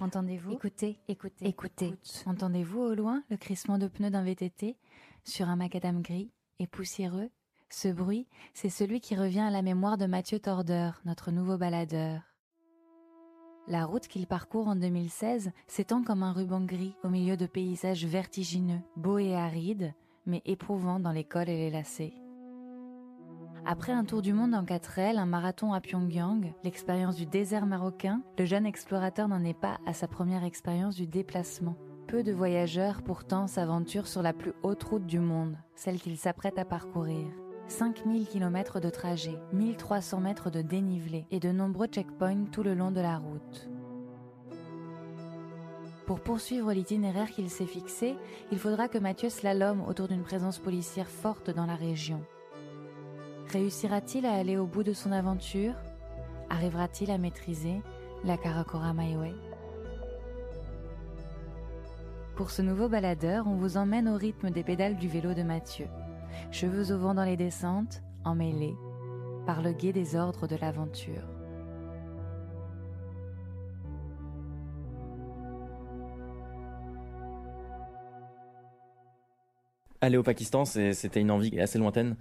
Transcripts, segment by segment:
Entendez-vous Écoutez, écoutez, Écoutez. Entendez-vous au loin le crissement de pneus d'un VTT sur un macadam gris et poussiéreux? Ce bruit, c'est celui qui revient à la mémoire de Mathieu Tordeur, notre nouveau baladeur. La route qu'il parcourt en 2016 s'étend comme un ruban gris au milieu de paysages vertigineux, beaux et arides, mais éprouvants dans les cols et les lacets. Après un tour du monde en 4 ailes, un marathon à Pyongyang, l'expérience du désert marocain, le jeune explorateur n'en est pas à sa première expérience du déplacement. Peu de voyageurs pourtant s'aventurent sur la plus haute route du monde, celle qu'il s'apprête à parcourir. 5000 km de trajet, 1300 mètres de dénivelé et de nombreux checkpoints tout le long de la route. Pour poursuivre l'itinéraire qu'il s'est fixé, il faudra que Mathieu slalome autour d'une présence policière forte dans la région. Réussira-t-il à aller au bout de son aventure? Arrivera-t-il à maîtriser la Karakoram Highway Pour ce nouveau baladeur, on vous emmène au rythme des pédales du vélo de Mathieu. Cheveux au vent dans les descentes, emmêlés par le guet des ordres de l'aventure. Aller au Pakistan, c'était une envie assez lointaine.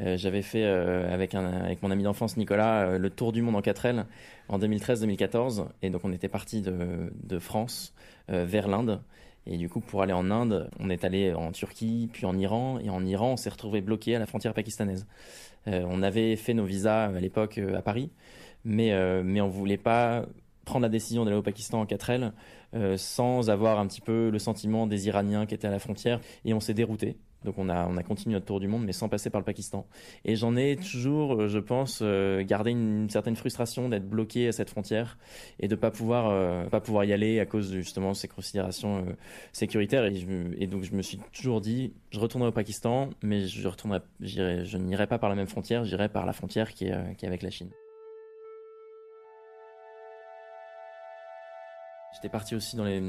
Euh, J'avais fait euh, avec, mon ami d'enfance Nicolas euh, le tour du monde en 4 ailes en 2013-2014. Et donc on était parti de, France vers l'Inde. Et du coup, pour aller en Inde, on est allé en Turquie, puis en Iran. Et en Iran, on s'est retrouvé bloqué à la frontière pakistanaise. On avait fait nos visas à l'époque à Paris, mais, mais on voulait pas prendre la décision d'aller au Pakistan en 4 ailes euh, sans avoir un petit peu le sentiment des Iraniens qui étaient à la frontière. Et on s'est dérouté. Donc on a, on a continué notre tour du monde, mais sans passer par le Pakistan. Et j'en ai toujours, euh, je pense, euh, gardé une, certaine frustration d'être bloqué à cette frontière et de pas pas pouvoir y aller à cause de, justement de ces considérations sécuritaires. Et, donc je me suis toujours dit, je retournerai au Pakistan, mais je je n'irai pas par la même frontière, j'irai par la frontière qui est, qui est avec la Chine. J'étais parti aussi dans les,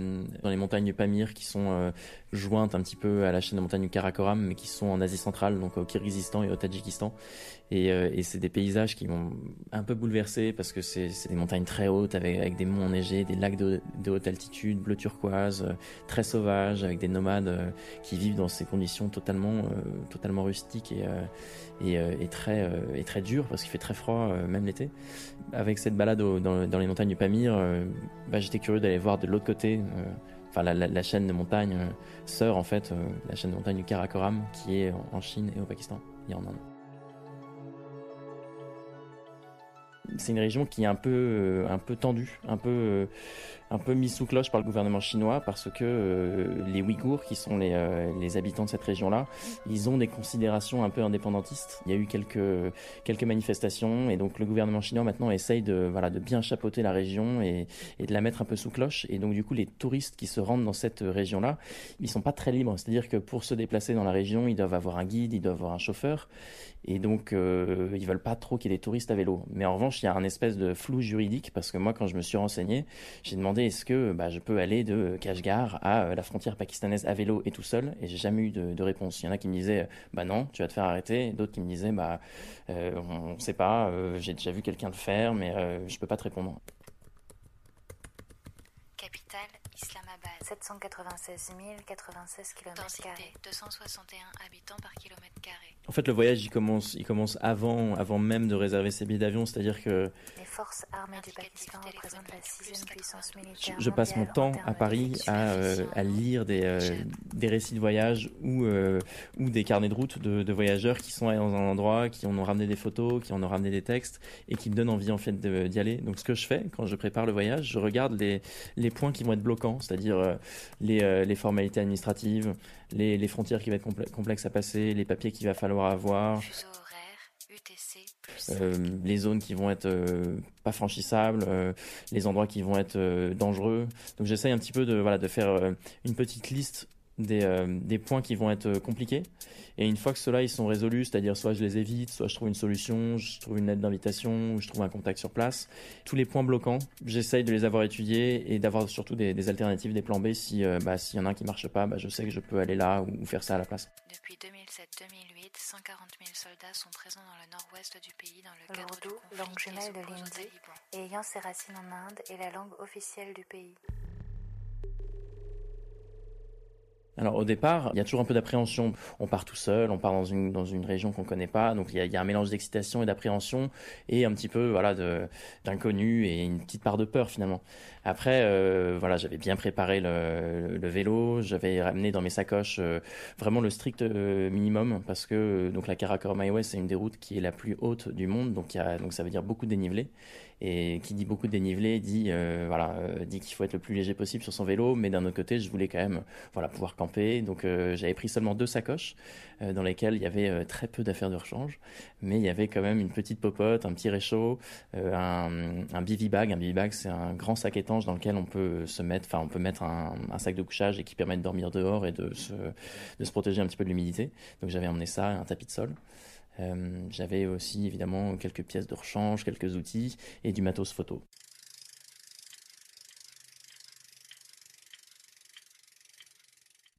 dans les montagnes Pamir qui sont euh, jointes un petit peu à la chaîne de montagnes Karakoram, mais qui sont en Asie centrale, donc au Kyrgyzstan et au Tadjikistan. Et, euh, et c'est des paysages qui m'ont un peu bouleversé parce que c'est des montagnes très hautes avec, avec des monts enneigés, des lacs de, de haute altitude, bleu turquoise, euh, très sauvages, avec des nomades euh, qui vivent dans ces conditions totalement, euh, totalement rustiques et, euh, et, et très, et très dures parce qu'il fait très froid même l'été. Avec cette balade au- dans, dans les montagnes Pamir, bah, j'étais curieux d'aller voir de l'autre côté, euh, enfin la, chaîne de montagnes euh, sœur en fait, euh, la chaîne de montagnes du Karakoram qui est en- Chine et au Pakistan et en Inde. C'est une région qui est un peu, un peu tendue, un peu, un peu mise sous cloche par le gouvernement chinois parce que euh, les Ouïghours, qui sont les, euh, les habitants de cette région-là, ils ont des considérations un peu indépendantistes. Il y a eu quelques, quelques manifestations et donc le gouvernement chinois maintenant essaye de, voilà, de bien chapeauter la région et, et de la mettre un peu sous cloche. Et donc du coup, les touristes qui se rendent dans cette région-là, ils sont pas très libres. C'est-à-dire que pour se déplacer dans la région, ils doivent avoir un guide, ils doivent avoir un chauffeur. Et donc, euh, ils veulent pas trop qu'il y ait des touristes à vélo. Mais en revanche, il y a un espèce de flou juridique parce que moi, quand je me suis renseigné, j'ai demandé est-ce que bah, je peux aller de Kashgar à euh, la frontière pakistanaise à vélo et tout seul? Et j'ai jamais eu de, réponse. Il y en a qui me disaient bah non, tu vas te faire arrêter. D'autres qui me disaient bah euh, on ne sait pas, euh, j'ai déjà vu quelqu'un le faire, mais euh, je peux pas te répondre. 796 096 km. Densité, 261 habitants par kilomètre carré. En fait, le voyage, il commence, il commence avant, avant même de réserver ses billets d'avion. C'est-à-dire que Les forces armées du Pakistan représentent la sixième puissance 82. militaire. je, je passe mon temps à Paris à, euh, à lire des, euh, des récits de voyage ou, euh, ou des carnets de route de, de voyageurs qui sont allés dans un endroit, qui en ont ramené des photos, qui en ont ramené des textes et qui me donnent envie en fait d'y aller. Donc ce que je fais quand je prépare le voyage, je regarde les, les points qui vont être bloquants, c'est-à-dire euh, les, euh, les formalités administratives, les, les frontières qui vont être complexes à passer, les papiers qu'il va falloir avoir. Les zones qui vont être pas franchissables, les endroits qui vont être dangereux. Donc j'essaye un petit peu de voilà de faire une petite liste des, des points qui vont être compliqués et une fois que ceux-là ils sont résolus, c'est-à-dire soit je les évite, soit je trouve une solution, je trouve une lettre d'invitation, ou je trouve un contact sur place, tous les points bloquants, j'essaye de les avoir étudiés et d'avoir surtout des, alternatives, des plans B. Si euh, bah, s'il y en a un qui marche pas, bah, je sais que je peux aller là ou, faire ça à la place. Depuis 2007-2008, 140 000 soldats sont présents dans le nord-ouest du pays dans le cadre du conflit langue jumelle de l'Indie, et ayant ses racines en Inde, est la langue officielle du pays. Alors au départ, il y a toujours un peu d'appréhension. On part tout seul, on part dans une dans une région qu'on connaît pas, donc il y a, y a un mélange d'excitation et d'appréhension et un petit peu voilà de d'inconnu et une petite part de peur finalement. Après euh, voilà, j'avais bien préparé le, le vélo, j'avais ramené dans mes sacoches euh, vraiment le strict euh, minimum parce que donc la Karakura West c'est une des routes qui est la plus haute du monde, donc y a, donc ça veut dire beaucoup de dénivelé et qui dit beaucoup de dénivelé dit euh, voilà euh, dit qu'il faut être le plus léger possible sur son vélo. Mais d'un autre côté je voulais quand même voilà pouvoir camper. Donc euh, j'avais pris seulement deux sacoches dans lesquelles il y avait très peu d'affaires de rechange. Mais il y avait quand même une petite popote un petit réchaud un, un bivy bag. Un bivy bag c'est un grand sac étanche dans lequel on peut se mettre enfin on peut mettre un, sac de couchage et qui permet de dormir dehors et de se de se protéger un petit peu de l'humidité. Donc j'avais emmené ça un tapis de sol euh, j'avais aussi évidemment quelques pièces de rechange, quelques outils et du matos photo.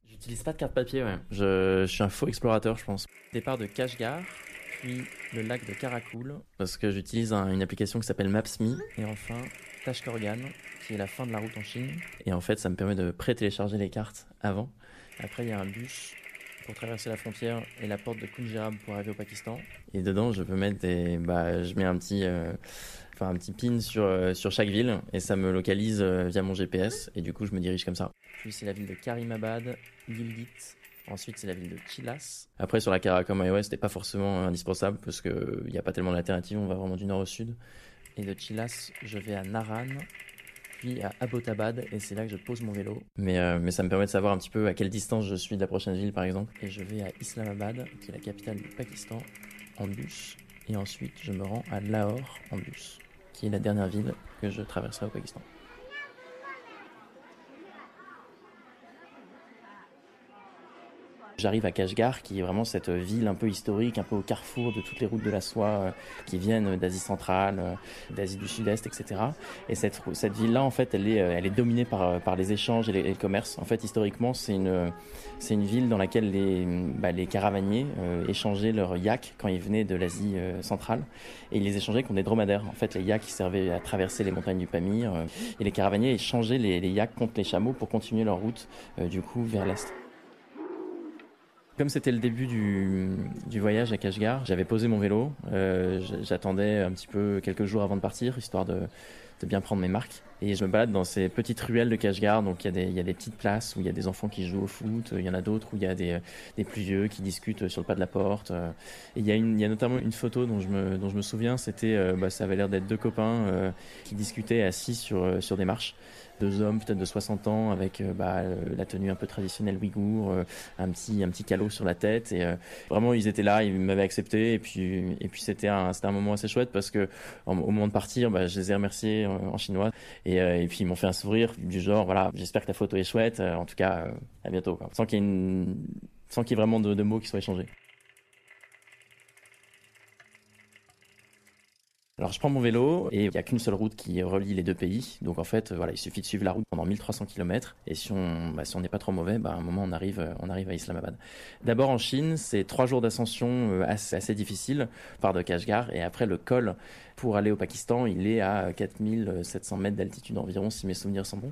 J'utilise pas de carte papier, ouais. Je, suis un faux explorateur, je pense. Départ de Kashgar, puis le lac de Karakoul, parce que j'utilise une application qui s'appelle Maps.me, et enfin Tashkorgan, qui est la fin de la route en Chine. Et en fait, ça me permet de pré-télécharger les cartes avant. Après, il y a un bus pour traverser la frontière et la porte de Kunjab pour arriver au Pakistan. Et dedans, je peux mettre des, bah, je mets un petit, euh, enfin un petit pin sur euh, sur chaque ville et ça me localise euh, via mon GPS et du coup, je me dirige comme ça. Puis c'est la ville de Karimabad, Gilgit. Ensuite, c'est la ville de Chilas. Après, sur la Karakum iOS, c'était pas forcément indispensable parce que il n'y a pas tellement d'alternatives. On va vraiment du nord au sud. Et de Chilas, je vais à Naran, puis à Abbottabad et c'est là que je pose mon vélo. Mais, euh, mais ça me permet de savoir un petit peu à quelle distance je suis de la prochaine ville par exemple. Et je vais à Islamabad, qui est la capitale du Pakistan, en bus. Et ensuite je me rends à Lahore en bus, qui est la dernière ville que je traverserai au Pakistan. J'arrive à Kashgar, qui est vraiment cette ville un peu historique, un peu au carrefour de toutes les routes de la soie euh, qui viennent d'Asie centrale, euh, d'Asie du Sud-Est, etc. Et cette, ville-là, en fait, elle est, euh, dominée par, les échanges et, les, le commerce. En fait, historiquement, c'est une, ville dans laquelle les, bah, caravaniers échangeaient leurs yaks quand ils venaient de l'Asie centrale. Et ils les échangeaient contre des dromadaires. En fait, les yaks servaient à traverser les montagnes du Pamir. et les caravaniers échangeaient les, les yaks contre les chameaux pour continuer leur route, du coup, vers l'Est. Comme c'était le début du, du, voyage à Kashgar, j'avais posé mon vélo. Euh, J'attendais un petit peu quelques jours avant de partir, histoire de, de, bien prendre mes marques. Et je me balade dans ces petites ruelles de Kashgar. Donc il y, a des, il y a des petites places où il y a des enfants qui jouent au foot. Il y en a d'autres où il y a des, des plus vieux qui discutent sur le pas de la porte. Et il y y a notamment une photo dont je me, dont je me souviens. C'était, euh, bah, ça avait l'air d'être deux copains euh, qui discutaient assis sur, sur des marches deux hommes peut-être de 60 ans avec euh, bah, euh, la tenue un peu traditionnelle ouïghour, euh, un petit un petit calot sur la tête et vraiment ils étaient là, ils m'avaient accepté et puis et puis c'était un c'était un moment assez chouette parce que au moment de partir, bah, je les ai remerciés en, chinois et, et puis ils m'ont fait un sourire du genre voilà j'espère que ta photo est chouette, en tout cas à bientôt quoi. Sans qu'il y ait une sans qu'il y ait vraiment de, de mots qui soient échangés. Alors je prends mon vélo et il n'y a qu'une seule route qui relie les deux pays. Donc en fait, voilà, il suffit de suivre la route pendant 1300 km et si on bah, si on n'est pas trop mauvais, bah, à un moment on arrive on arrive à Islamabad. D'abord en Chine, c'est trois jours d'ascension euh, assez, assez difficile par de Kashgar et après le col pour aller au Pakistan, il est à 4700 mètres d'altitude environ, si mes souvenirs sont bons.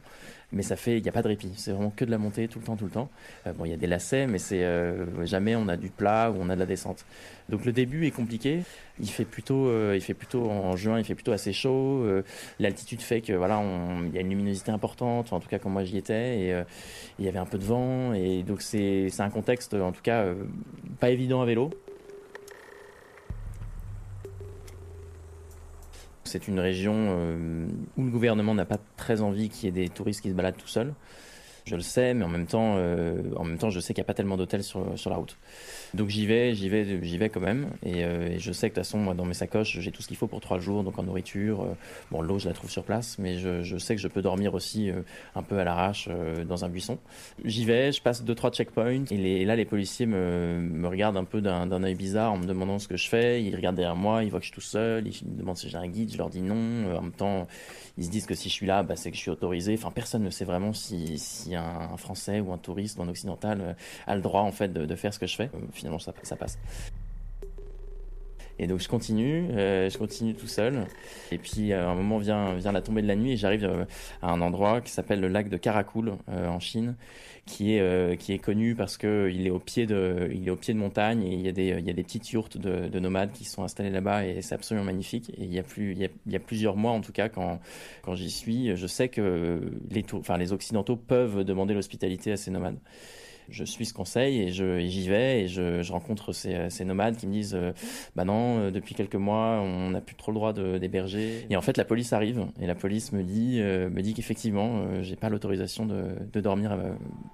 Mais ça fait, il n'y a pas de répit. C'est vraiment que de la montée tout le temps, tout le temps. Euh, bon, il y a des lacets, mais c'est euh, jamais on a du plat ou on a de la descente. Donc le début est compliqué. Il fait plutôt, euh, il fait plutôt en juin, il fait plutôt assez chaud. L'altitude fait que voilà, il y a une luminosité importante. En tout cas, quand moi j'y étais, et il y avait un peu de vent, et donc c'est un contexte, en tout cas, pas évident à vélo. C'est une région euh, où le gouvernement n'a pas très envie qu'il y ait des touristes qui se baladent tout seuls. Je le sais, mais en même temps, euh, en même temps, je sais qu'il n'y a pas tellement d'hôtels sur, sur la route. Donc j'y vais, j'y vais, j'y vais quand même. Et, euh, je sais que de toute façon, moi, dans mes sacoches, j'ai tout ce qu'il faut pour trois jours, donc en nourriture. Euh, bon, l'eau, je la trouve sur place, mais je, je, sais que je peux dormir aussi un peu à l'arrache dans un buisson. J'y vais, je passe deux trois checkpoints, et, et là, les policiers me, me regardent un peu d'un œil bizarre en me demandant ce que je fais. Ils regardent derrière moi, ils voient que je suis tout seul, ils me demandent si j'ai un guide, je leur dis non. En même temps, ils se disent que si je suis là, bah, c'est que je suis autorisé. Enfin, personne ne sait vraiment si, si un, Français ou un touriste ou un occidental euh, a le droit en fait de, faire ce que je fais. Euh, finalement, ça, ça passe. Et donc je continue, euh, je continue tout seul. Et puis à un moment vient, vient la tombée de la nuit et j'arrive à un endroit qui s'appelle le lac de Karakoul en Chine qui est euh, qui est connu parce que il est au pied de il est au pied de montagne et il y a des il y a des petites yourtes de, de nomades qui sont installées là-bas et c'est absolument magnifique et il y a plus il y a, il y a plusieurs mois en tout cas quand quand j'y suis je sais que les enfin les occidentaux peuvent demander l'hospitalité à ces nomades je suis ce conseil et j'y vais et je, je rencontre ces, ces, nomades qui me disent euh, bah non euh, depuis quelques mois on n'a plus trop le droit d'héberger et en fait la police arrive et la police me dit euh, me dit qu'effectivement j'ai pas l'autorisation de, de, dormir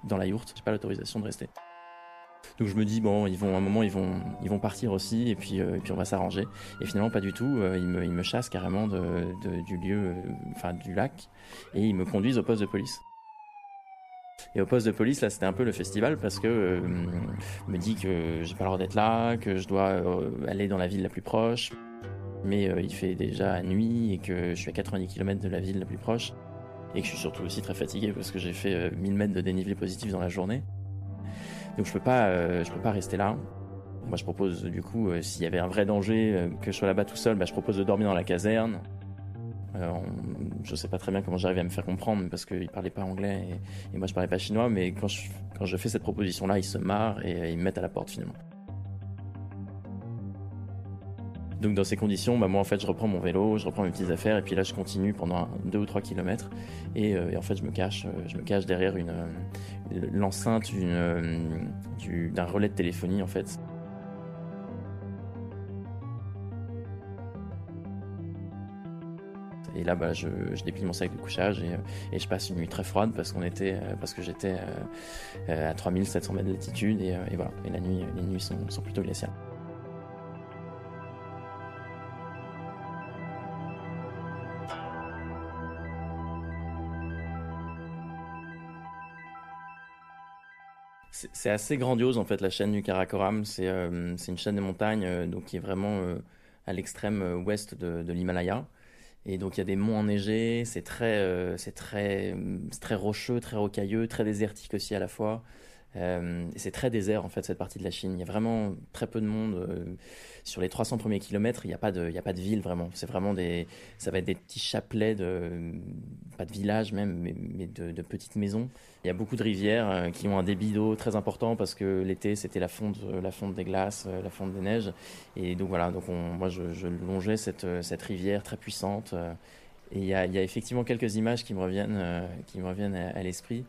dans la yourte j'ai pas l'autorisation de rester donc je me dis bon, ils vont à un moment ils vont ils vont partir aussi et puis et puis on va s'arranger. Et finalement pas du tout. ils me ils me chassent carrément de, de du lieu, enfin du lac et ils me conduisent au poste de police. Et au poste de police, là, c'était un peu le festival parce que euh, me dit que j'ai pas le droit d'être là, que je dois euh, aller dans la ville la plus proche. Mais euh, il fait déjà nuit et que je suis à 90 km de la ville la plus proche. Et que je suis surtout aussi très fatigué parce que j'ai fait 1000 mètres de dénivelé positif dans la journée. Donc je peux pas, je peux pas rester là. Moi, je propose du coup, s'il y avait un vrai danger, que je sois là-bas tout seul, bah, je propose de dormir dans la caserne. Euh, je sais pas très bien comment j'arrive à me faire comprendre parce qu'il parlait pas anglais et, moi je parlais pas chinois, mais quand je, fais cette proposition-là, ils se marrent et, ils me mettent à la porte finalement. Donc dans ces conditions, bah moi en fait je reprends mon vélo, je reprends mes petites affaires et puis là je continue pendant deux ou trois kilomètres et, euh, en fait je me cache, euh, je me cache derrière une l'enceinte d'un relais de téléphonie en fait. Et là, bah, je, je, déplie mon sac de couchage et, et, je passe une nuit très froide parce était, euh, parce que j'étais euh, à 3700 mètres d'altitude et, euh, et, voilà. Et la nuit, les nuits sont, plutôt glaciales. C'est assez grandiose en fait la chaîne du Karakoram. C'est euh, une chaîne de montagnes donc qui est vraiment à l'extrême ouest de l'Himalaya. Et donc il y a des monts enneigés, c'est très, euh, c'est très, très rocheux, très rocailleux, très désertique aussi à la fois. Euh, c'est très désert en fait cette partie de la Chine. Il y a vraiment très peu de monde. Euh, sur les 300 premiers kilomètres, il n'y a pas de, il y a pas de ville vraiment. C'est vraiment des, ça va être des petits chapelets de, pas de villages même, mais, de, petites maisons. Il y a beaucoup de rivières euh, qui ont un débit d'eau très important parce que l'été c'était la fonte, la fonte des glaces, la fonte des neiges. Et donc voilà, donc on, moi je, longeais cette, cette rivière très puissante. et il y a, il y a effectivement quelques images qui me reviennent, qui me reviennent à l'esprit.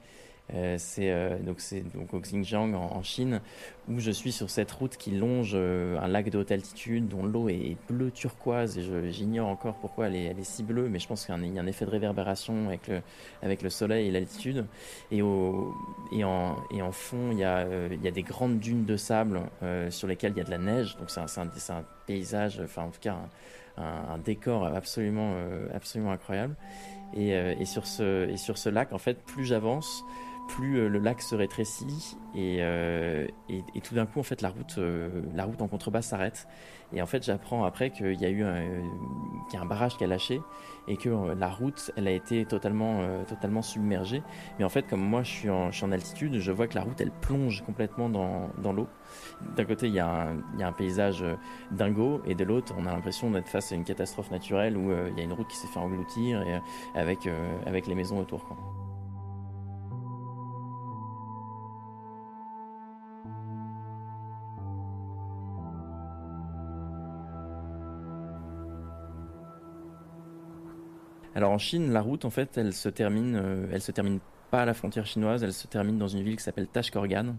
Euh, c'est euh, donc c'est donc au Xinjiang en, Chine où je suis sur cette route qui longe euh, un lac de haute altitude dont l'eau est bleue turquoise et j'ignore encore pourquoi elle est, elle est, si bleue mais je pense qu'il y, a un effet de réverbération avec le avec le soleil et l'altitude. Et au et en et en fond il y a il y a des grandes dunes de sable sur lesquelles il y a de la neige. Donc c'est un, un, un, paysage enfin en tout cas un décor absolument absolument incroyable. Et, et sur ce et sur ce lac en fait plus j'avance plus euh, le lac se rétrécit euh, et, tout d'un coup en fait la route euh, la route en contrebas s'arrête. Et en fait j'apprends après qu'il y a eu un, y a un barrage qui a lâché et que la route elle a été totalement totalement submergée. Mais en fait comme moi je suis en, altitude je vois que la route elle plonge complètement dans, dans l'eau. D'un côté il y, a un, paysage dingo et de l'autre on a l'impression d'être face à une catastrophe naturelle où il y a une route qui s'est fait engloutir et, avec avec les maisons autour. Alors en Chine, la route en fait, elle se termine, euh, elle se termine pas à la frontière chinoise, elle se termine dans une ville qui s'appelle Tashkorgan.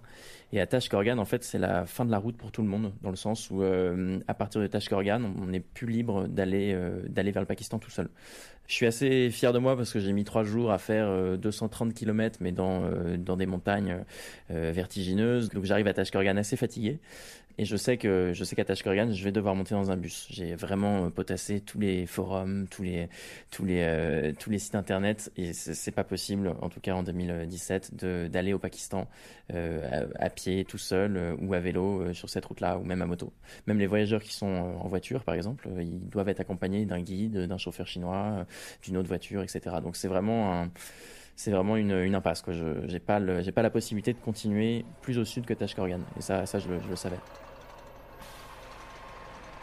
Et à Tashkorgan, en fait, c'est la fin de la route pour tout le monde, dans le sens où, euh, à partir de Tashkorgan, on n'est plus libre d'aller euh, d'aller vers le Pakistan tout seul. Je suis assez fier de moi parce que j'ai mis trois jours à faire 230 km, mais dans dans des montagnes vertigineuses. Donc j'arrive à Tashkorgan assez fatigué. Et je sais que je sais qu'à Tashkorgan, je vais devoir monter dans un bus. J'ai vraiment potassé tous les forums, tous les tous les tous les sites internet et c'est pas possible, en tout cas en 2017, d'aller au Pakistan euh, à, pied, tout seul euh, ou à vélo euh, sur cette route-là, ou même à moto. Même les voyageurs qui sont en voiture, par exemple, ils doivent être accompagnés d'un guide, d'un chauffeur chinois, d'une autre voiture, etc. Donc c'est vraiment un c'est vraiment une, impasse. Je n'ai pas, pas, la possibilité de continuer plus au sud que Tashkorgan. Et ça, ça je le savais.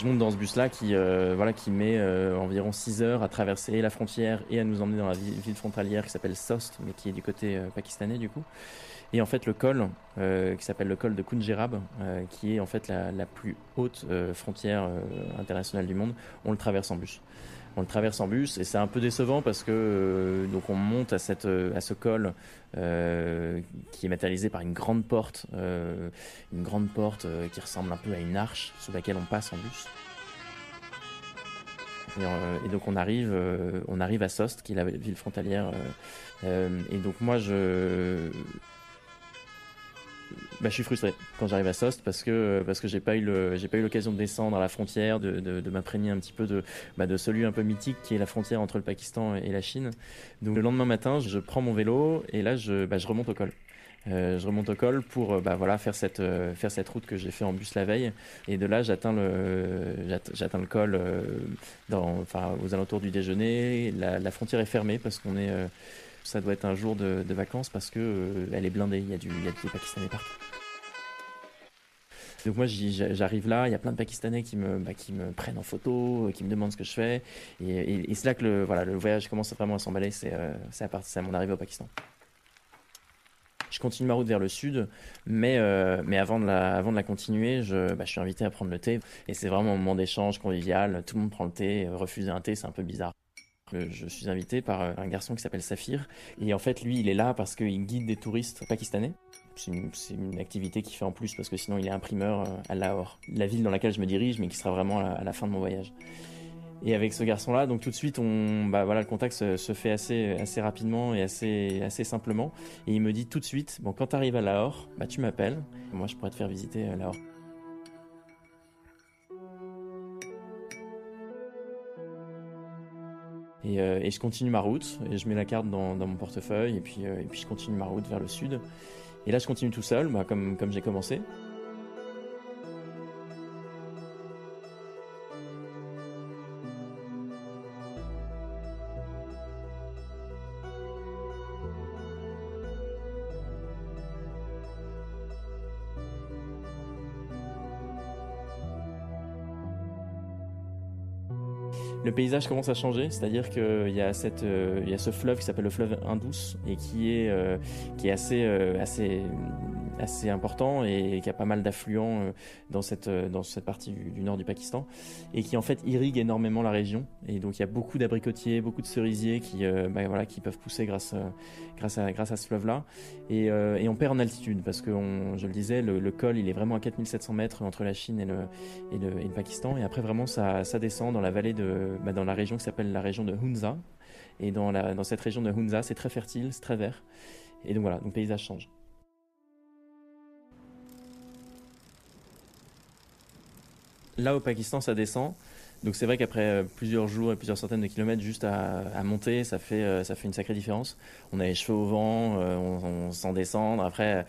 Je monte dans ce bus-là qui, euh, voilà, qui met euh, environ 6 heures à traverser la frontière et à nous emmener dans la ville, frontalière qui s'appelle Sost, mais qui est du côté euh, pakistanais du coup. Et en fait, le col, qui s'appelle le col de Kunjerab, qui est en fait la, la plus haute frontière internationale du monde, on le traverse en bus on le traverse en bus et c'est un peu décevant parce que donc on monte à cette à ce col qui est matérialisé par une grande porte une grande porte qui ressemble un peu à une arche sous laquelle on passe en bus. Et, donc on arrive on arrive à Sost qui est la ville frontalière et donc moi je bah, je suis frustré quand j'arrive à Sost parce que parce que j'ai pas eu le j'ai pas eu l'occasion de descendre à la frontière, de, de, m'imprégner un petit peu de bah, de celui un peu mythique qui est la frontière entre le Pakistan et la Chine. Donc le lendemain matin, je prends mon vélo et là je bah, je remonte au col. Euh, je remonte au col pour euh, bah, voilà faire cette euh, faire cette route que j'ai fait en bus la veille et de là j'atteins le j'atteins le col euh, dans enfin aux alentours du déjeuner la frontière est fermée parce qu'on est ça doit être un jour de, vacances parce que elle est blindée il y a du il y a des Pakistanais partout donc moi j'arrive là, il y a plein de Pakistanais qui me, bah, qui me prennent en photo, euh, qui me demandent ce que je fais. Et, c'est là que le, voilà, le voyage commence vraiment à s'emballer, c'est euh, à partir de mon arrivée au Pakistan. Je continue ma route vers le sud, mais, euh, mais avant, de la, avant de la continuer, je, bah, je suis invité à prendre le thé. Et c'est vraiment un moment d'échange convivial, tout le monde prend le thé, refuser un thé c'est un peu bizarre. Je suis invité par un garçon qui s'appelle Safir. Et en fait, lui, il est là parce qu'il guide des touristes pakistanais. C'est une, activité qu'il fait en plus parce que sinon il est imprimeur euh, à Lahore, la ville dans laquelle je me dirige, mais qui sera vraiment à la, fin de mon voyage. Et avec ce garçon-là, donc tout de suite, on, bah voilà, le contact se, fait assez, assez rapidement et assez, assez simplement. Et il me dit tout de suite, bon, quand tu arrives à Lahore, bah tu m'appelles. Moi, je pourrais te faire visiter euh, Lahore. Et, euh, et, je continue ma route et je mets la carte dans, dans mon portefeuille et puis, et puis je continue ma route vers le sud. Et là, je continue tout seul, bah, comme, comme j'ai commencé. Le paysage commence à changer, c'est-à-dire qu'il y a cette, euh, il y a ce fleuve qui s'appelle le fleuve Indus et qui est, euh, qui est assez, euh, assez assez important et qui a pas mal d'affluents euh, dans cette, euh, dans cette partie du, nord du Pakistan et qui en fait irrigue énormément la région. Et donc il y a beaucoup d'abricotiers, beaucoup de cerisiers qui, euh, bah, voilà, qui peuvent pousser grâce, grâce, à, grâce à ce fleuve-là. Et, et, on perd en altitude parce que, je le disais, le, col il est vraiment à 4700 mètres entre la Chine et le, et le, Pakistan. Et après vraiment ça, ça descend dans la vallée de, bah, dans la région qui s'appelle la région de Hunza. Et dans, la, dans cette région de Hunza, c'est très fertile, c'est très vert. Et donc voilà, donc paysage change. Là, au Pakistan, ça descend. Donc c'est vrai qu'après euh, plusieurs jours et plusieurs centaines de kilomètres juste à, monter, ça fait, euh, ça fait une sacrée différence. On a les cheveux au vent, euh, on, sent descendre. Après,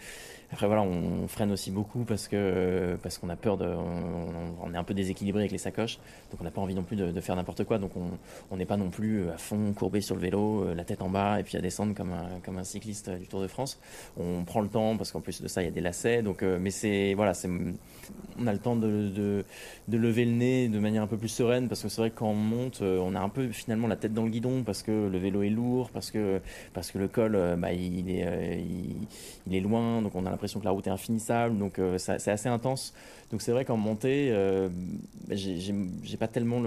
après voilà, on, freine aussi beaucoup parce que parce qu'on a peur de, on, est un peu déséquilibré avec les sacoches, donc on n'a pas envie non plus de, faire n'importe quoi. Donc on n'est pas non plus à fond courbé sur le vélo, euh, la tête en bas et puis à descendre comme un comme un cycliste du Tour de France. On prend le temps parce qu'en plus de ça il y a des lacets. Donc euh, mais c'est voilà, c'est on a le temps de, de, lever le nez de manière un peu plus sereine parce que c'est vrai que quand on monte, euh, on a un peu finalement la tête dans le guidon parce que le vélo est lourd, parce que parce que le col bah, il est il, il est loin, donc on a l'impression que la route est infinissable, donc c'est assez intense. Donc c'est vrai qu'en montée, bah, j'ai pas tellement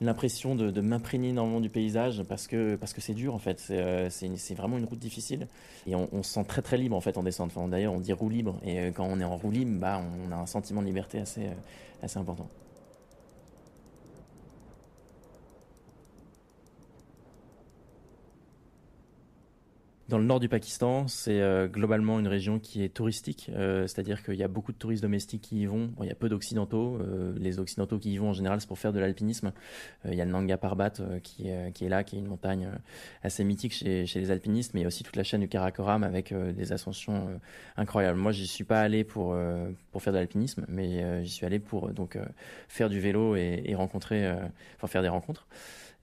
l'impression de, m'imprégner énormément du paysage parce que parce que c'est dur en fait. C'est vraiment une route difficile et on, se sent très très libre en fait en descente. D'ailleurs, on dit roue libre et quand on est en roue libre, bah, on a un sentiment de liberté assez assez important. Dans le nord du Pakistan, c'est euh, globalement une région qui est touristique, euh, c'est-à-dire qu'il y a beaucoup de touristes domestiques qui y vont. Il y a peu d'occidentaux. Euh, les occidentaux qui y vont en général, c'est pour faire de l'alpinisme. il y a le Nanga Parbat qui, qui, est là, qui est une montagne assez mythique chez, chez, les alpinistes, mais il y a aussi toute la chaîne du Karakoram avec des ascensions incroyables. Moi, j'y suis pas allé pour pour faire de l'alpinisme, mais j'y suis allé pour donc faire du vélo et, et rencontrer, enfin faire des rencontres.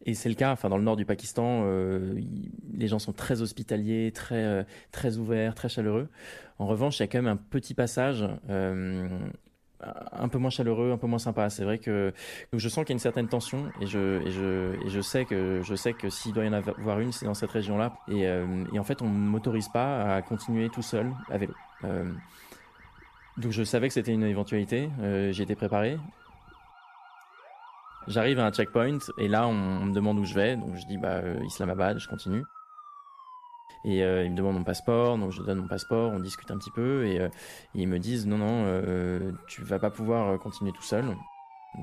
Et c'est le cas. Enfin, dans le nord du Pakistan, euh, les gens sont très hospitaliers, très euh, très ouverts, très chaleureux. En revanche, il y a quand même un petit passage. Euh, un peu moins chaleureux, un peu moins sympa. C'est vrai que je sens qu'il y a une certaine tension et je, et je, et je sais que je sais que s'il doit y en avoir une, c'est dans cette région-là. Et, et, en fait, on ne m'autorise pas à continuer tout seul à vélo. donc je savais que c'était une éventualité. J'ai été préparé J'arrive à un checkpoint et là on, me demande où je vais, donc je dis bah euh, Islamabad, je continue. Et euh, ils me demandent mon passeport, donc je donne mon passeport, on discute un petit peu et, euh, ils me disent non non, tu vas pas pouvoir continuer tout seul.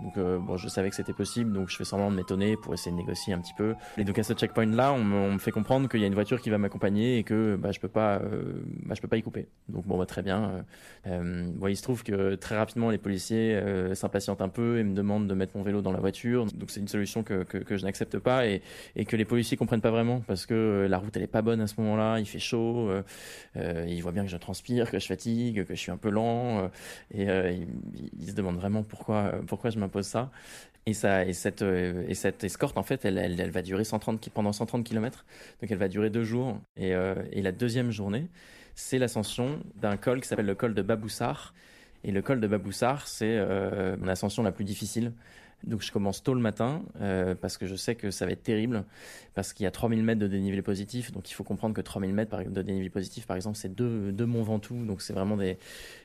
Donc euh, bon, je savais que c'était possible, donc je fais semblant de m'étonner pour essayer de négocier un petit peu. Et donc à ce checkpoint là, on me, fait comprendre qu'il y a une voiture qui va m'accompagner et que bah, je peux pas, euh, bah, je peux pas y couper. Donc bon, bah, très bien. Euh, bon, il se trouve que très rapidement les policiers s'impatientent un peu et me demandent de mettre mon vélo dans la voiture. Donc c'est une solution que, que, que je n'accepte pas et, et, que les policiers comprennent pas vraiment parce que la route elle est pas bonne à ce moment-là. Il fait chaud, ils voient bien que je transpire, que je fatigue, que je suis un peu lent et ils, ils, se demandent vraiment pourquoi, pourquoi je m'impose ça. Et, ça, et, cette, euh, et cette escorte, en fait, elle, elle, va durer 130, pendant 130 km. Donc elle va durer deux jours. Et, euh, et la deuxième journée, c'est l'ascension d'un col qui s'appelle le col de Baboussar. Et le col de Baboussar, c'est euh, mon ascension la plus difficile. Donc je commence tôt le matin euh, parce que je sais que ça va être terrible parce qu'il y a 3000 mètres de dénivelé positif. Donc il faut comprendre que 3000 mètres de dénivelé positif, par exemple, c'est deux, deux Mont Ventoux. Donc c'est vraiment des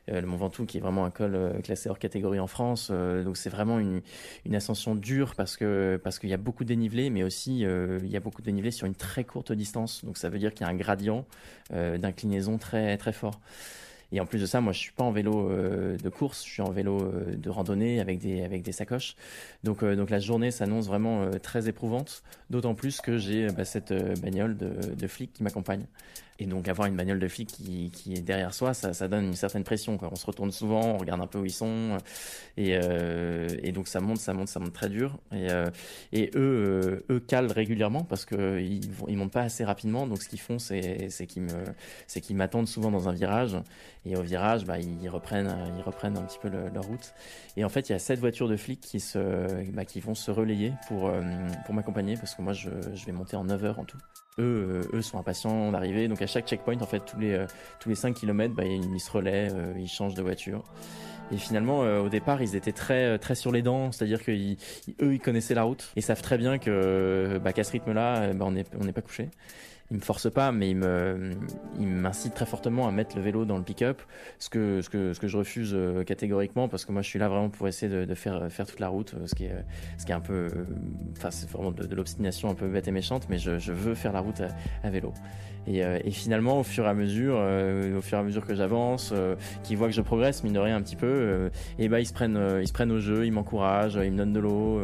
euh, le Mont Ventoux qui est vraiment un col euh, classé hors catégorie en France. donc c'est vraiment une, une ascension dure parce que parce qu'il y a beaucoup de dénivelé, mais aussi il y a beaucoup de dénivelé sur une très courte distance. Donc ça veut dire qu'il y a un gradient d'inclinaison très très fort. Et en plus de ça, moi, je suis pas en vélo euh, de course, je suis en vélo euh, de randonnée avec des avec des sacoches. Donc euh, donc la journée s'annonce vraiment très éprouvante, d'autant plus que j'ai bah, cette bagnole de, de flic qui m'accompagne. Et donc avoir une bagnole de flic qui, qui est derrière soi, ça, ça donne une certaine pression. Quoi. On se retourne souvent, on regarde un peu où ils sont, et, euh, et donc ça monte, ça monte, ça monte très dur. Et, euh, et eux, eux calent régulièrement parce que ils, montent pas assez rapidement. Donc ce qu'ils font, c'est, qu'ils me, c'est m'attendent souvent dans un virage. Et au virage, bah, ils reprennent, ils reprennent un petit peu leur route. Et en fait, il y a sept voitures de flics qui se, bah, qui vont se relayer pour, euh, pour m'accompagner parce que moi, je, je vais monter en 9 heures en tout eux, euh, eux sont impatients d'arriver. Donc à chaque checkpoint, en fait, tous les, euh, tous les 5 km, bah, ils se relaient, euh, ils changent de voiture. Et finalement, au départ, ils étaient très très sur les dents, c'est-à-dire qu'eux, ils connaissaient la route et savent très bien que bah, qu'à ce rythme-là, bah, on n'est pas couché il me force pas, mais il me, il m'incite très fortement à mettre le vélo dans le pick-up, ce que, ce que, ce que je refuse euh, catégoriquement parce que moi je suis là vraiment pour essayer de, faire, faire toute la route, ce qui est, ce qui est un peu, enfin c'est vraiment de, l'obstination un peu bête et méchante, mais je, je veux faire la route à, vélo. Et, euh, et, finalement, au fur et à mesure, euh, au fur et à mesure que j'avance, qu'ils voient que je progresse, mine de rien un petit peu, et bah ils se prennent, ils se prennent au jeu, ils m'encouragent, ils me donnent de l'eau,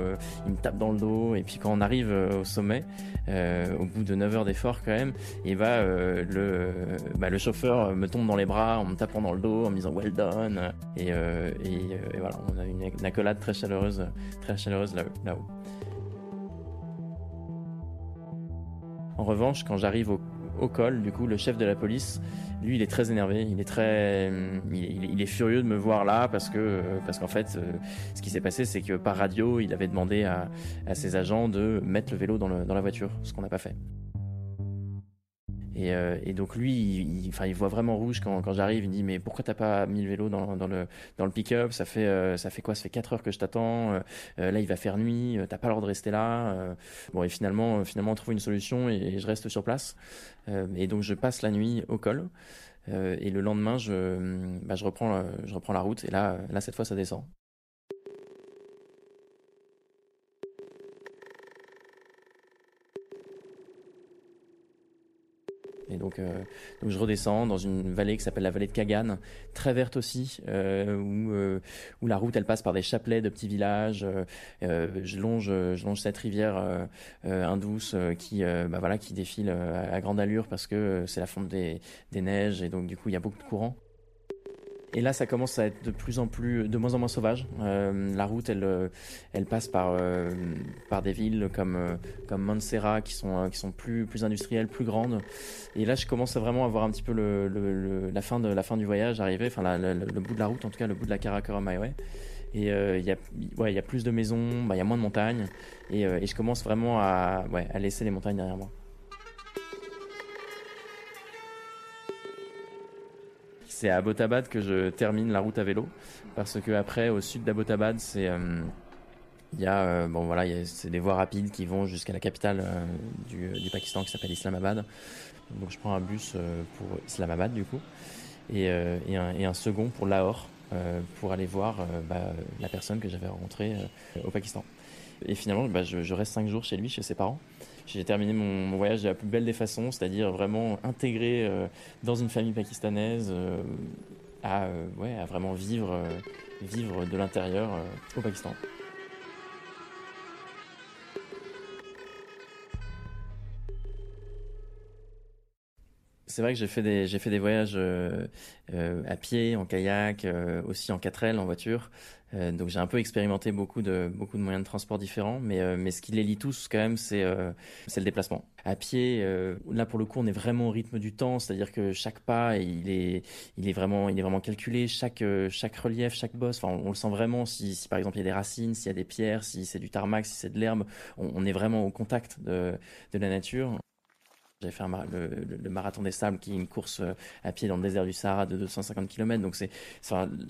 ils me tapent dans le dos, et puis quand on arrive au sommet, au bout de 9 heures d'effort quand et bah, euh, le, bah, le chauffeur me tombe dans les bras en me tapant dans le dos, en me disant well done. Et, euh, et, voilà, on a une, accolade très chaleureuse, très chaleureuse là-haut. En revanche, quand j'arrive au, au, col, du coup, le chef de la police, lui, il est très énervé, il est très, il, est furieux de me voir là parce que, parce qu'en fait, ce qui s'est passé, c'est que par radio, il avait demandé à, à ses agents de mettre le vélo dans, le, dans la voiture, ce qu'on n'a pas fait. Et, euh, et, donc lui, il, enfin, il voit vraiment rouge quand, quand j'arrive. Il me dit mais pourquoi t'as pas mis le vélo dans, dans le dans le pick-up? Ça fait euh, ça fait quoi? Ça fait 4 heures que je t'attends. Euh, là, il va faire nuit. T'as pas l'ordre de rester là. bon et finalement finalement on trouve une solution et, je reste sur place. et donc je passe la nuit au col. et le lendemain, je, bah, je, reprends, je reprends la route. Et là, là, cette fois, ça descend. Donc, euh, donc, je redescends dans une vallée qui s'appelle la vallée de Kagan, très verte aussi, euh, où, euh, où la route elle passe par des chapelets de petits villages. je longe, je longe cette rivière indouce qui, bah voilà, qui défile à, grande allure parce que c'est la fonte des, des neiges et donc du coup il y a beaucoup de courant. Et là, ça commence à être de plus en plus, de moins en moins sauvage. Euh, la route, elle, euh, elle passe par euh, par des villes comme comme Montserrat qui sont qui sont plus plus industrielles, plus grandes. Et là, je commence à vraiment à voir un petit peu le, la fin de la fin du voyage arriver, enfin le bout de la route, en tout cas le bout de la Karakura Highway. Et il y a ouais, y a plus de maisons, bah, il y a moins de montagnes, et, et je commence vraiment à ouais, à laisser les montagnes derrière moi. C'est à Abbottabad que je termine la route à vélo parce que après au sud d'Abbottabad c'est euh, il y a euh, bon voilà c'est des voies rapides qui vont jusqu'à la capitale euh, du, Pakistan qui s'appelle Islamabad. Donc je prends un bus pour Islamabad du coup et, et, un, un, second pour Lahore pour aller voir bah, la personne que j'avais rencontrée au Pakistan. Et finalement bah, je, je, reste cinq jours chez lui chez ses parents j'ai terminé mon, voyage de la plus belle des façons, c'est-à-dire vraiment intégré euh, dans une famille pakistanaise, euh, à, euh, à vraiment vivre, vivre de l'intérieur au Pakistan. C'est vrai que j'ai fait des j'ai fait des voyages à pied, en kayak, aussi en 4L, en voiture. Euh, donc j'ai un peu expérimenté beaucoup de moyens de transport différents, mais euh, ce qui les lie tous quand même, c'est euh, le déplacement. À pied, là pour le coup, on est vraiment au rythme du temps, c'est-à-dire que chaque pas, il est vraiment calculé. Chaque relief, chaque bosse, on, le sent vraiment. Si, par exemple il y a des racines, s'il y a des pierres, si c'est du tarmac, si c'est de l'herbe, on, est vraiment au contact de la nature. J'ai fait le, marathon des sables, qui est une course euh, à pied dans le désert du Sahara de 250 km. Donc c'est,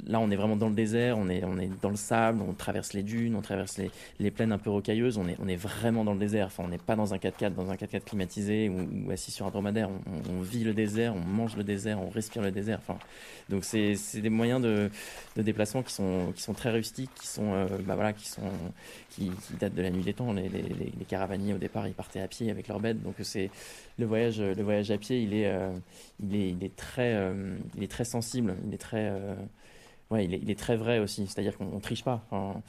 là, on est vraiment dans le désert, on est, dans le sable, on traverse les dunes, on traverse les, plaines un peu rocailleuses. On est, vraiment dans le désert. Enfin, on n'est pas dans un 4x4, dans un 4x4 climatisé ou, assis sur un dromadaire. On, vit le désert, on mange le désert, on respire le désert. Enfin, donc c'est, des moyens de, déplacement qui sont, très rustiques, qui sont, euh, bah voilà, qui datent de la nuit des temps. Les, caravaniers au départ, ils partaient à pied avec leur bête. Donc c'est le voyage, le voyage à pied, il est, euh, il est, très, euh, il est très sensible, il est très, euh, ouais, il est, très vrai aussi. C'est-à-dire qu'on triche pas. Enfin,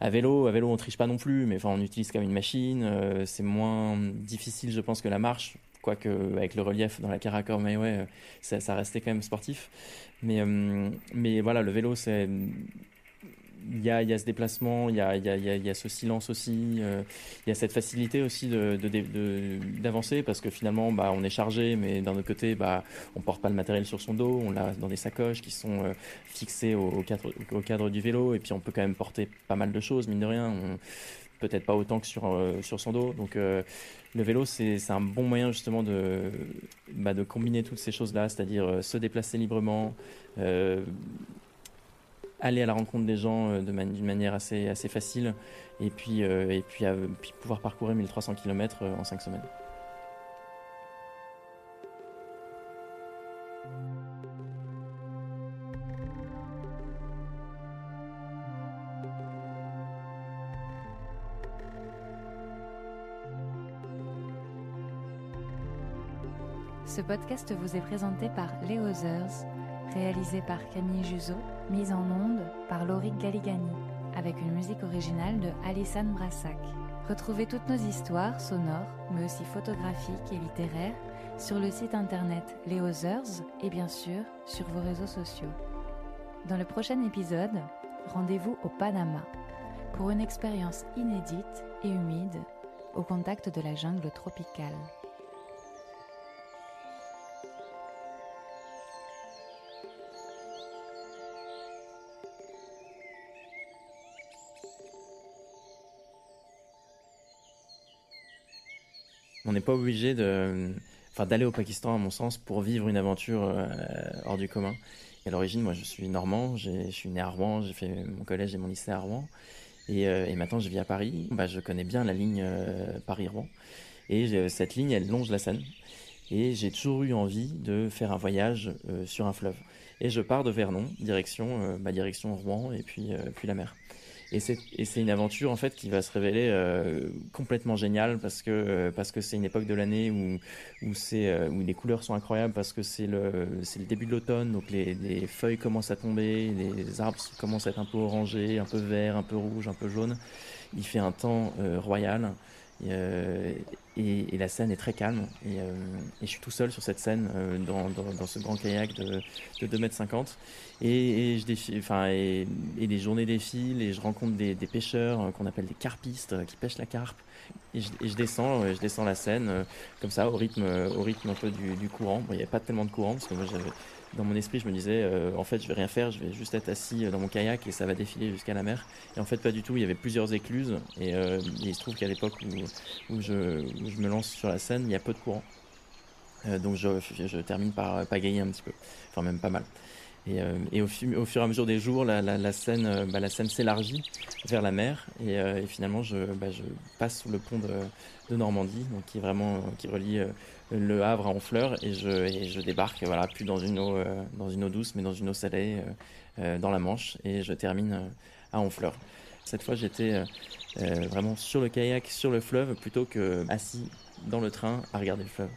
à vélo, à vélo, on triche pas non plus, mais enfin, on utilise comme une machine. c'est moins difficile, je pense, que la marche. Quoique avec le relief dans la Karakor mais ouais, ça, ça restait quand même sportif. Mais, mais voilà, le vélo, c'est il y a, y a, ce déplacement, il y a, y, a, y a, ce silence aussi, euh, il y a cette facilité aussi d'avancer de, de, parce que finalement bah, on est chargé, mais d'un autre côté bah, on porte pas le matériel sur son dos, on l'a dans des sacoches qui sont euh, fixées au, cadre, au, cadre, du vélo et puis on peut quand même porter pas mal de choses, mine de rien, peut-être pas autant que sur, euh, sur son dos. Donc le vélo c'est un bon moyen justement de, bah, de combiner toutes ces choses-là, c'est-à-dire se déplacer librement aller à la rencontre des gens euh, d'une manière assez, facile et puis, euh, et puis, puis pouvoir parcourir 1300 km euh, en 5 semaines. Ce podcast vous est présenté par Les Others réalisé par Camille Juzo, mise en onde par Lauric Galigani, avec une musique originale de Alison Brassac. Retrouvez toutes nos histoires sonores, mais aussi photographiques et littéraires, sur le site internet Les Others et bien sûr sur vos réseaux sociaux. Dans le prochain épisode, rendez-vous au Panama pour une expérience inédite et humide au contact de la jungle tropicale. On n'est pas obligé de, enfin, d'aller au Pakistan, à mon sens, pour vivre une aventure euh, hors du commun. Et à l'origine, moi, je suis normand, je suis né à Rouen, j'ai fait mon collège et mon lycée à Rouen. Et, euh, maintenant, je vis à Paris. Bah, je connais bien la ligne euh, Paris-Rouen. Et cette ligne, elle longe la Seine. Et j'ai toujours eu envie de faire un voyage sur un fleuve. Et je pars de Vernon, direction, bah, direction Rouen et puis, puis la mer. Et c'est une aventure en fait qui va se révéler euh, complètement géniale parce que euh, parce que c'est une époque de l'année où où c'est euh, où les couleurs sont incroyables parce que c'est le c'est le début de l'automne donc les, les, feuilles commencent à tomber, les arbres commencent à être un peu orangés, un peu verts, un peu rouges, un peu jaunes. Il fait un temps royal. Euh, et, la scène est très calme. Et, euh, et je suis tout seul sur cette scène euh, dans, ce grand kayak de, de 2 mètres 50. Et, je défile, enfin, et, les journées défilent et je rencontre des, pêcheurs qu'on appelle des carpistes qui pêchent la carpe. Et je, descends, descends la scène comme ça au rythme, au rythme un peu du, du courant. Bon, il n'y avait pas tellement de courant parce que moi j'avais dans mon esprit, je me disais, euh, en fait, je vais rien faire, je vais juste être assis euh, dans mon kayak et ça va défiler jusqu'à la mer. Et en fait, pas du tout. Il y avait plusieurs écluses et, euh, il se trouve qu'à l'époque où, je, je, me lance sur la scène, il y a peu de courant. donc je, je, termine par pagayer un petit peu, enfin même pas mal. Et, et au, fur et à mesure des jours, la, la, la scène, bah, la scène s'élargit vers la mer et, et finalement, je, bah, je passe sous le pont de, de Normandie, donc qui est vraiment qui relie le Havre à Honfleur et je, et je débarque voilà plus dans une eau euh, dans une eau douce mais dans une eau salée euh, euh, dans la Manche et je termine à Honfleur. Cette fois j'étais vraiment sur le kayak sur le fleuve plutôt que assis dans le train à regarder le fleuve.